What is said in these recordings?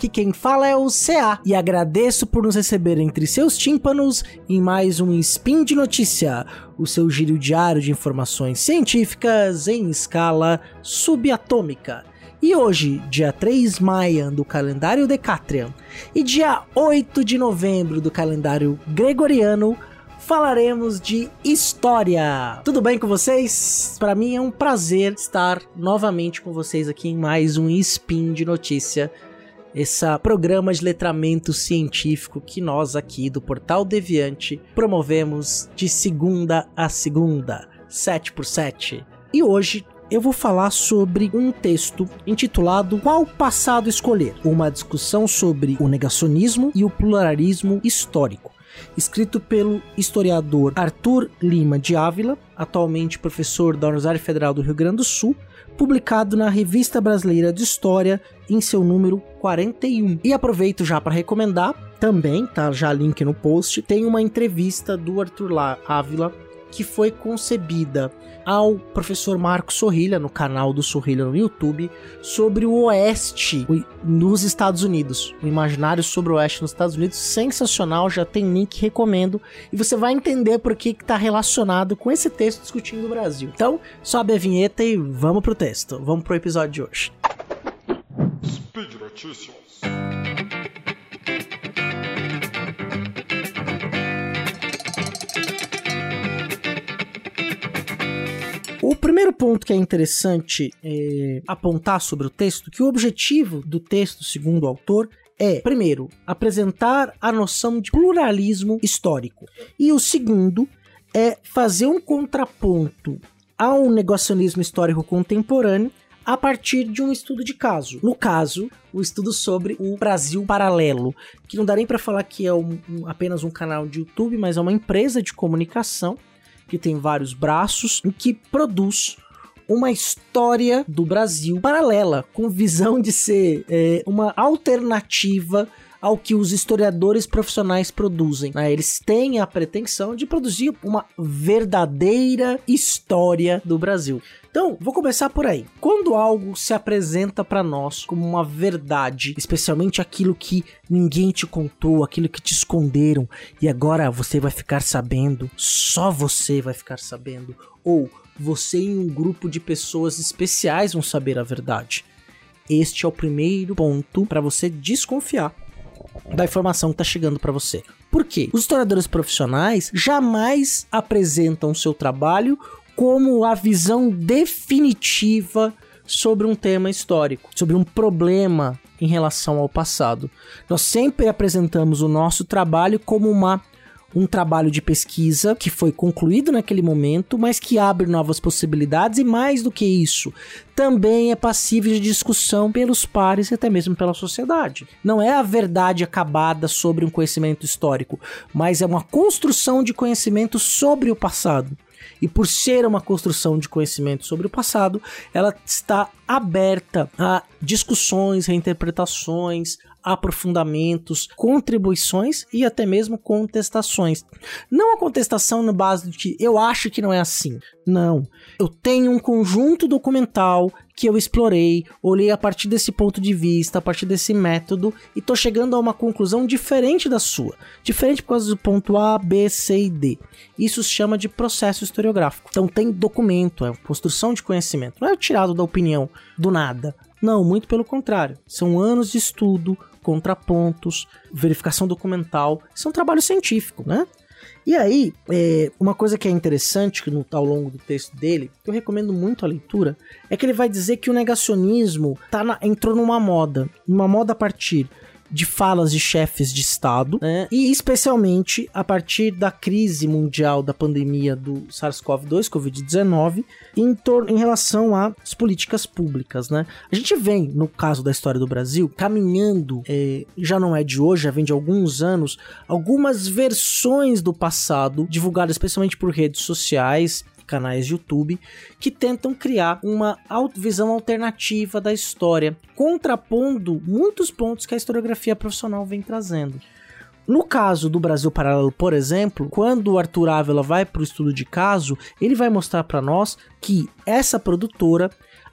Aqui quem fala é o CA e agradeço por nos receber entre seus tímpanos em mais um Spin de Notícia, o seu giro diário de informações científicas em escala subatômica. E hoje, dia 3 Maia do calendário Decatrian e dia 8 de novembro do calendário Gregoriano, falaremos de história. Tudo bem com vocês? Para mim é um prazer estar novamente com vocês aqui em mais um Spin de Notícia. Esse programa de letramento científico que nós aqui do Portal Deviante promovemos de segunda a segunda, 7 por 7. E hoje eu vou falar sobre um texto intitulado Qual Passado Escolher? Uma discussão sobre o negacionismo e o pluralismo histórico escrito pelo historiador Arthur Lima de Ávila, atualmente professor da Universidade Federal do Rio Grande do Sul, publicado na Revista Brasileira de História em seu número 41. E aproveito já para recomendar, também, tá já link no post, tem uma entrevista do Arthur Ávila que foi concebida ao professor Marco Sorrilha, no canal do Sorrilha no YouTube, sobre o Oeste nos Estados Unidos. O imaginário sobre o Oeste nos Estados Unidos, sensacional, já tem link, recomendo. E você vai entender por que está relacionado com esse texto discutindo o Brasil. Então, sobe a vinheta e vamos pro texto. Vamos pro episódio de hoje. Speed Notícias. Primeiro ponto que é interessante é, apontar sobre o texto, que o objetivo do texto, segundo o autor, é, primeiro, apresentar a noção de pluralismo histórico. E o segundo é fazer um contraponto ao negacionismo histórico contemporâneo a partir de um estudo de caso. No caso, o estudo sobre o Brasil Paralelo, que não dá nem para falar que é um, um, apenas um canal de YouTube, mas é uma empresa de comunicação que tem vários braços, e que produz uma história do Brasil paralela, com visão de ser é, uma alternativa ao que os historiadores profissionais produzem. Né? Eles têm a pretensão de produzir uma verdadeira história do Brasil. Então, vou começar por aí. Quando algo se apresenta para nós como uma verdade, especialmente aquilo que ninguém te contou, aquilo que te esconderam e agora você vai ficar sabendo, só você vai ficar sabendo, ou você e um grupo de pessoas especiais vão saber a verdade. Este é o primeiro ponto para você desconfiar da informação que está chegando para você. Por quê? Os historiadores profissionais jamais apresentam seu trabalho como a visão definitiva sobre um tema histórico, sobre um problema em relação ao passado. Nós sempre apresentamos o nosso trabalho como uma um trabalho de pesquisa que foi concluído naquele momento, mas que abre novas possibilidades e mais do que isso, também é passível de discussão pelos pares e até mesmo pela sociedade. Não é a verdade acabada sobre um conhecimento histórico, mas é uma construção de conhecimento sobre o passado. E por ser uma construção de conhecimento sobre o passado, ela está aberta a discussões, reinterpretações, aprofundamentos, contribuições e até mesmo contestações. Não a contestação na base de que eu acho que não é assim. Não. Eu tenho um conjunto documental que eu explorei, olhei a partir desse ponto de vista, a partir desse método e tô chegando a uma conclusão diferente da sua. Diferente por causa do ponto A, B, C e D. Isso se chama de processo historiográfico. Então tem documento, é construção de conhecimento. Não é tirado da opinião do nada. Não, muito pelo contrário. São anos de estudo, contrapontos, verificação documental. Isso é um trabalho científico, né? E aí, é, uma coisa que é interessante que no, ao longo do texto dele, que eu recomendo muito a leitura, é que ele vai dizer que o negacionismo tá na, entrou numa moda, uma moda a partir de falas de chefes de Estado, né? e especialmente a partir da crise mundial da pandemia do SARS-CoV-2, Covid-19, em, em relação às políticas públicas. Né? A gente vem, no caso da história do Brasil, caminhando, é, já não é de hoje, já vem de alguns anos, algumas versões do passado, divulgadas especialmente por redes sociais, canais de YouTube que tentam criar uma visão alternativa da história, contrapondo muitos pontos que a historiografia profissional vem trazendo. No caso do Brasil Paralelo, por exemplo, quando o Arthur Ávila vai para o estudo de caso, ele vai mostrar para nós que essa produtora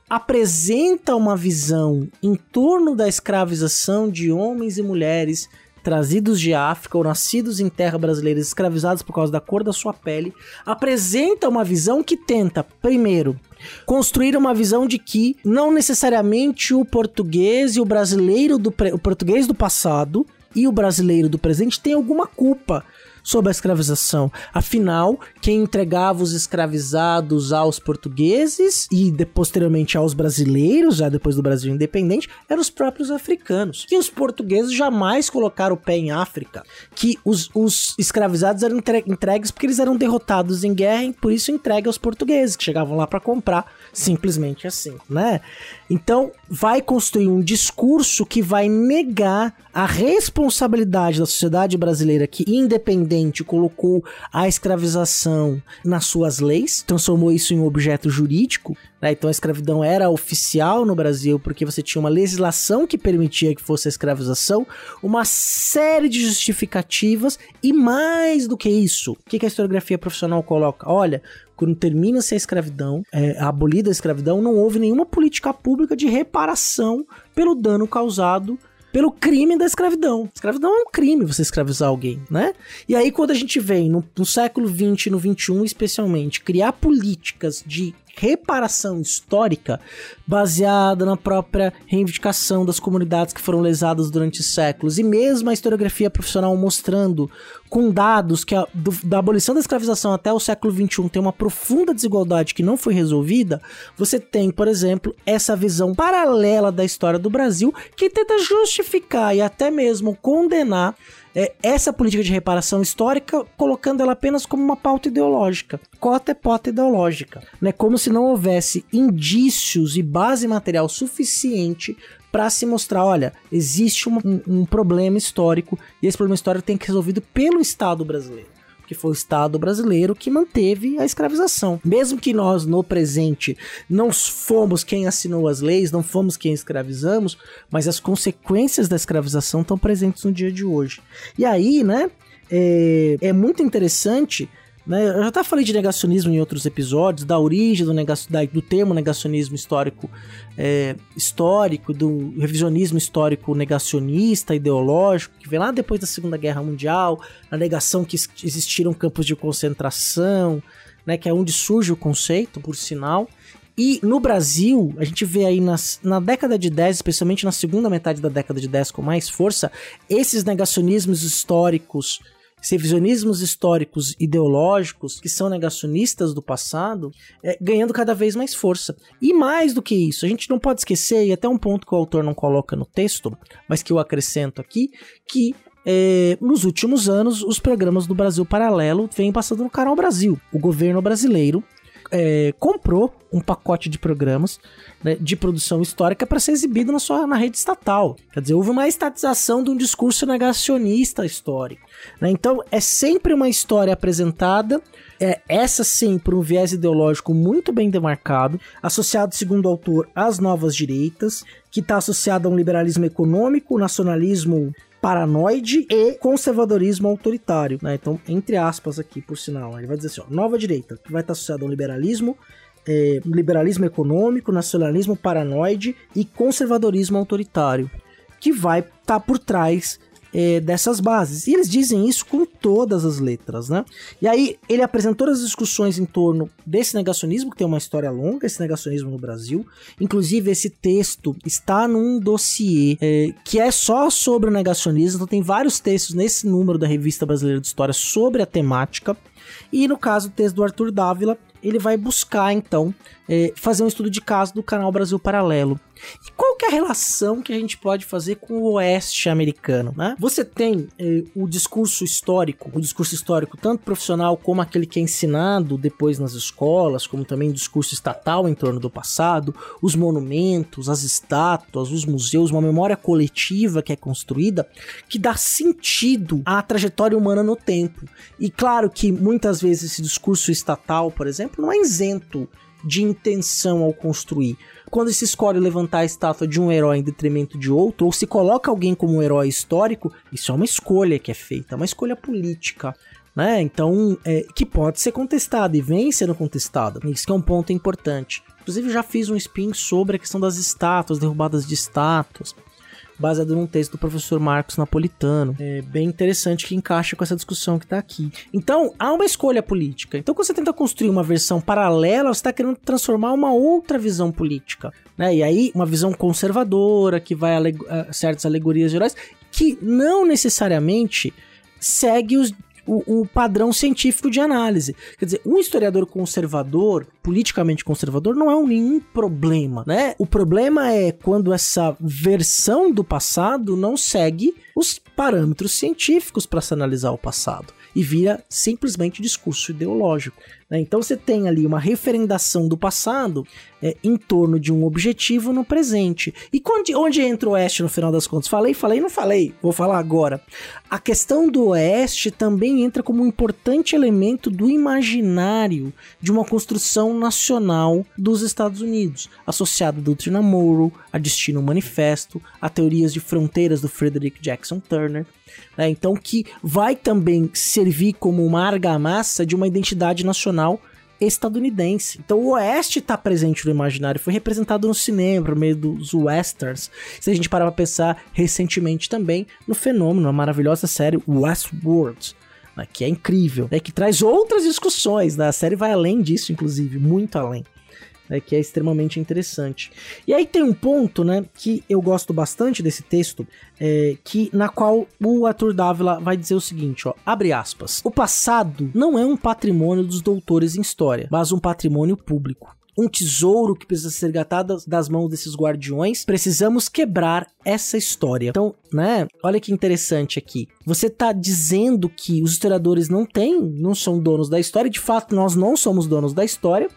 apresenta uma visão em torno da escravização de homens e mulheres trazidos de África ou nascidos em terra brasileira, escravizados por causa da cor da sua pele, apresenta uma visão que tenta, primeiro, construir uma visão de que não necessariamente o português e o brasileiro do o português do passado e o brasileiro do presente tem alguma culpa sobre a escravização. Afinal, quem entregava os escravizados aos portugueses e de, posteriormente aos brasileiros, já depois do Brasil independente, eram os próprios africanos. Que os portugueses jamais colocaram o pé em África. Que os, os escravizados eram entregues porque eles eram derrotados em guerra e por isso entregue aos portugueses, que chegavam lá para comprar simplesmente assim, né? Então, vai construir um discurso que vai negar a responsabilidade da sociedade brasileira que independente colocou a escravização nas suas leis, transformou isso em um objeto jurídico, né? Então a escravidão era oficial no Brasil porque você tinha uma legislação que permitia que fosse a escravização, uma série de justificativas e mais do que isso, o que a historiografia profissional coloca? Olha, quando termina-se a escravidão, é, abolida a escravidão, não houve nenhuma política pública de reparação pelo dano causado pelo crime da escravidão. Escravidão é um crime você escravizar alguém, né? E aí quando a gente vem no, no século 20 e no 21 especialmente criar políticas de reparação histórica baseada na própria reivindicação das comunidades que foram lesadas durante séculos. E mesmo a historiografia profissional mostrando com dados que a, do, da abolição da escravização até o século XXI tem uma profunda desigualdade que não foi resolvida, você tem, por exemplo, essa visão paralela da história do Brasil que tenta justificar e até mesmo condenar é, essa política de reparação histórica, colocando ela apenas como uma pauta ideológica. Cota é pauta ideológica. Né? Como se não houvesse indícios e base material suficiente para se mostrar, olha, existe um, um, problema histórico e esse problema histórico tem que ser resolvido pelo Estado brasileiro que foi o Estado brasileiro que manteve a escravização. Mesmo que nós, no presente, não fomos quem assinou as leis, não fomos quem escravizamos, mas as consequências da escravização estão presentes no dia de hoje. E aí, né, é, é muito interessante né? Eu já até falei de negacionismo em outros episódios, da origem do, negacio, da, do termo negacionismo histórico, é, histórico, do revisionismo histórico negacionista, ideológico, que vem lá depois da Segunda Guerra Mundial, a negação que existiram campos de concentração, né, que é onde surge o conceito, por sinal. E no Brasil, a gente vê aí nas, na década de 10, especialmente na segunda metade da década de 10 com mais força, esses negacionismos históricos revisionismos históricos ideológicos que são negacionistas do passado, é, ganhando cada vez mais força. E mais do que isso, a gente não pode esquecer, e até um ponto que o autor não coloca no texto, mas que eu acrescento aqui, que é, nos últimos anos os programas do Brasil Paralelo vêm passando no canal Brasil. O governo brasileiro é, comprou um pacote de programas né, de produção histórica para ser exibido na sua na rede estatal. Quer dizer, houve uma estatização de um discurso negacionista histórico. Né? Então, é sempre uma história apresentada, é, essa sim, por um viés ideológico muito bem demarcado, associado, segundo o autor, às novas direitas, que está associado a um liberalismo econômico, nacionalismo paranoide e conservadorismo autoritário, né? Então, entre aspas aqui, por sinal, ele vai dizer assim, ó, nova direita, que vai estar associada ao liberalismo, é, liberalismo econômico, nacionalismo paranoide e conservadorismo autoritário, que vai estar tá por trás é, dessas bases. E eles dizem isso com todas as letras, né? E aí ele apresenta todas as discussões em torno desse negacionismo, que tem uma história longa, esse negacionismo no Brasil. Inclusive, esse texto está num dossiê é, que é só sobre o negacionismo. Então, tem vários textos nesse número da Revista Brasileira de História sobre a temática. E no caso, o texto do Arthur Dávila, ele vai buscar então é, fazer um estudo de caso do canal Brasil Paralelo. E qual que é a relação que a gente pode fazer com o oeste americano? Né? Você tem é, o discurso histórico, o discurso histórico tanto profissional como aquele que é ensinado depois nas escolas, como também o discurso estatal em torno do passado, os monumentos, as estátuas, os museus, uma memória coletiva que é construída que dá sentido à trajetória humana no tempo. E claro que muitas vezes esse discurso estatal, por exemplo, não é isento de intenção ao construir. Quando se escolhe levantar a estátua de um herói em detrimento de outro, ou se coloca alguém como um herói histórico, isso é uma escolha que é feita, é uma escolha política. Né? Então, é, que pode ser contestada e vem sendo contestada. Isso é um ponto importante. Inclusive já fiz um spin sobre a questão das estátuas, derrubadas de estátuas baseado num texto do professor Marcos Napolitano. É bem interessante que encaixa com essa discussão que está aqui. Então, há uma escolha política. Então, quando você tenta construir uma versão paralela, você está querendo transformar uma outra visão política. Né? E aí, uma visão conservadora, que vai a certas alegorias gerais, que não necessariamente segue os o, o, padrão científico de análise. Quer dizer, um historiador conservador, politicamente conservador, não é um nenhum problema, né? O problema é quando essa versão do passado não segue os parâmetros científicos para se analisar o passado e vira simplesmente discurso ideológico. Né? Então você tem ali uma referendação do passado é, em torno de um objetivo no presente. E onde, onde entra o Oeste no final das contas? Falei, falei, não falei, vou falar agora. A questão do Oeste também entra como um importante elemento do imaginário de uma construção nacional dos Estados Unidos, associado à doutrina Monroe, a Destino Manifesto, a teorias de fronteiras do Frederick Jackson Turner. Né? Então, que vai também servir como uma argamassa de uma identidade nacional estadunidense. Então o Oeste está presente no imaginário, foi representado no cinema, por meio dos westerns. Se a gente parar pra pensar recentemente também no fenômeno, a maravilhosa série Westworld, né, que é incrível, né, que traz outras discussões, né, a série vai além disso, inclusive, muito além né, que é extremamente interessante. E aí tem um ponto, né, que eu gosto bastante desse texto, é, que na qual o Arthur Dávila vai dizer o seguinte, ó, abre aspas: o passado não é um patrimônio dos doutores em história, mas um patrimônio público um tesouro que precisa ser gatado das mãos desses guardiões. Precisamos quebrar essa história. Então, né? Olha que interessante aqui. Você tá dizendo que os historiadores não têm, não são donos da história. De fato, nós não somos donos da história.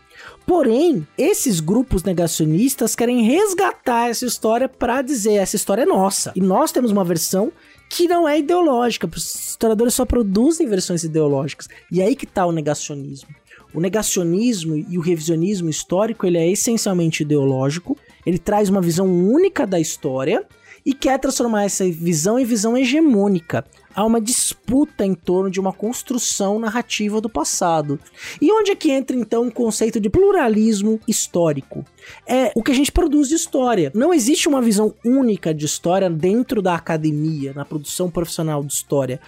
Porém, esses grupos negacionistas querem resgatar essa história para dizer essa história é nossa. E nós temos uma versão que não é ideológica. Os historiadores só produzem versões ideológicas. E aí que tá o negacionismo. O negacionismo e o revisionismo histórico, ele é essencialmente ideológico. Ele traz uma visão única da história e quer transformar essa visão em visão hegemônica há uma disputa em torno de uma construção narrativa do passado. E onde é que entra então o conceito de pluralismo histórico? É o que a gente produz de história. Não existe uma visão única de história dentro da academia, na produção profissional de história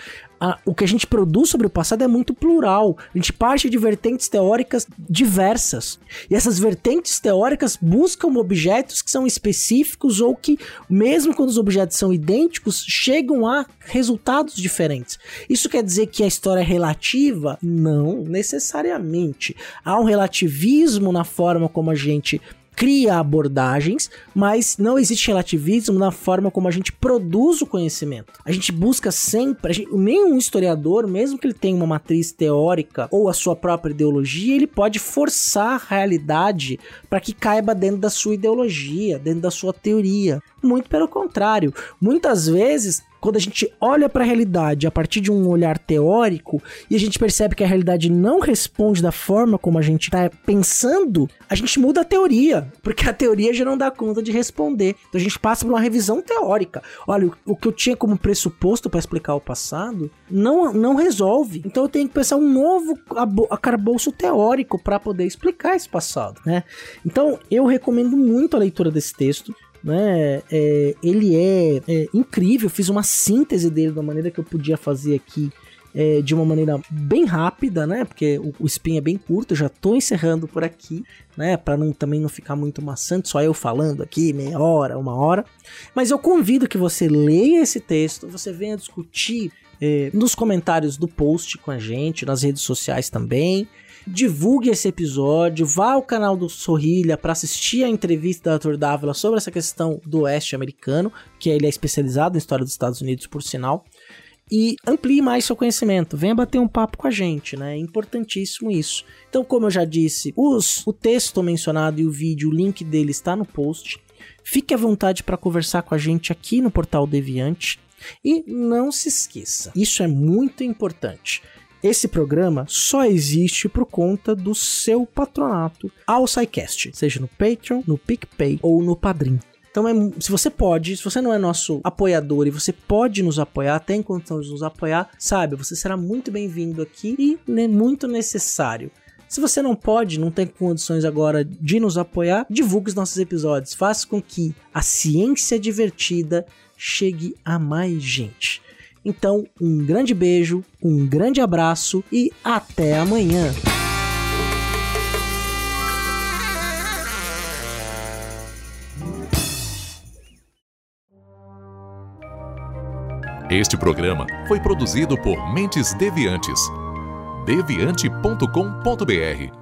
a, o que a gente produz sobre o passado é muito plural. A gente parte de vertentes teóricas diversas. E essas vertentes teóricas buscam objetos que são específicos ou que, mesmo quando os objetos são idênticos, chegam a resultados diferentes. Isso quer dizer que a história é relativa? Não necessariamente. Há um relativismo na forma como a gente cria abordagens, mas não existe relativismo na forma como a gente produz o conhecimento. A gente busca sempre, gente, nenhum historiador, mesmo que ele tenha uma matriz teórica ou a sua própria ideologia, ele pode forçar a realidade para que caiba dentro da sua ideologia, dentro da sua teoria. Muito pelo contrário, muitas vezes quando a gente olha para a realidade a partir de um olhar teórico e a gente percebe que a realidade não responde da forma como a gente está pensando, a gente muda a teoria, porque a teoria já não dá conta de responder. Então a gente passa por uma revisão teórica. Olha, o que eu tinha como pressuposto para explicar o passado não, não resolve. Então eu tenho que pensar um novo arcabouço teórico para poder explicar esse passado, né? Então eu recomendo muito a leitura desse texto né? É, ele é, é, incrível. Fiz uma síntese dele da maneira que eu podia fazer aqui. É, de uma maneira bem rápida, né? Porque o, o spin é bem curto, já tô encerrando por aqui, né? Para não, também não ficar muito maçante, só eu falando aqui, meia hora, uma hora. Mas eu convido que você leia esse texto, você venha discutir é, nos comentários do post com a gente, nas redes sociais também divulgue esse episódio, vá ao canal do Sorrilha para assistir a entrevista da Arthur Dávila sobre essa questão do oeste americano, que ele é especializado em história dos Estados Unidos, por sinal. E amplie mais seu conhecimento, venha bater um papo com a gente, né? É importantíssimo isso. Então, como eu já disse, os, o texto mencionado e o vídeo, o link dele está no post. Fique à vontade para conversar com a gente aqui no Portal Deviante. E não se esqueça, isso é muito importante. Esse programa só existe por conta do seu patronato ao SciCast, seja no Patreon, no PicPay ou no Padrim. Então, é, se você pode, se você não é nosso apoiador e você pode nos apoiar, tem condição de nos apoiar, sabe, você será muito bem-vindo aqui e né, muito necessário. Se você não pode, não tem condições agora de nos apoiar, divulgue os nossos episódios. Faça com que a ciência divertida chegue a mais gente. Então, um grande beijo, um grande abraço e até amanhã. Este programa foi produzido por Mentes Deviantes. deviante.com.br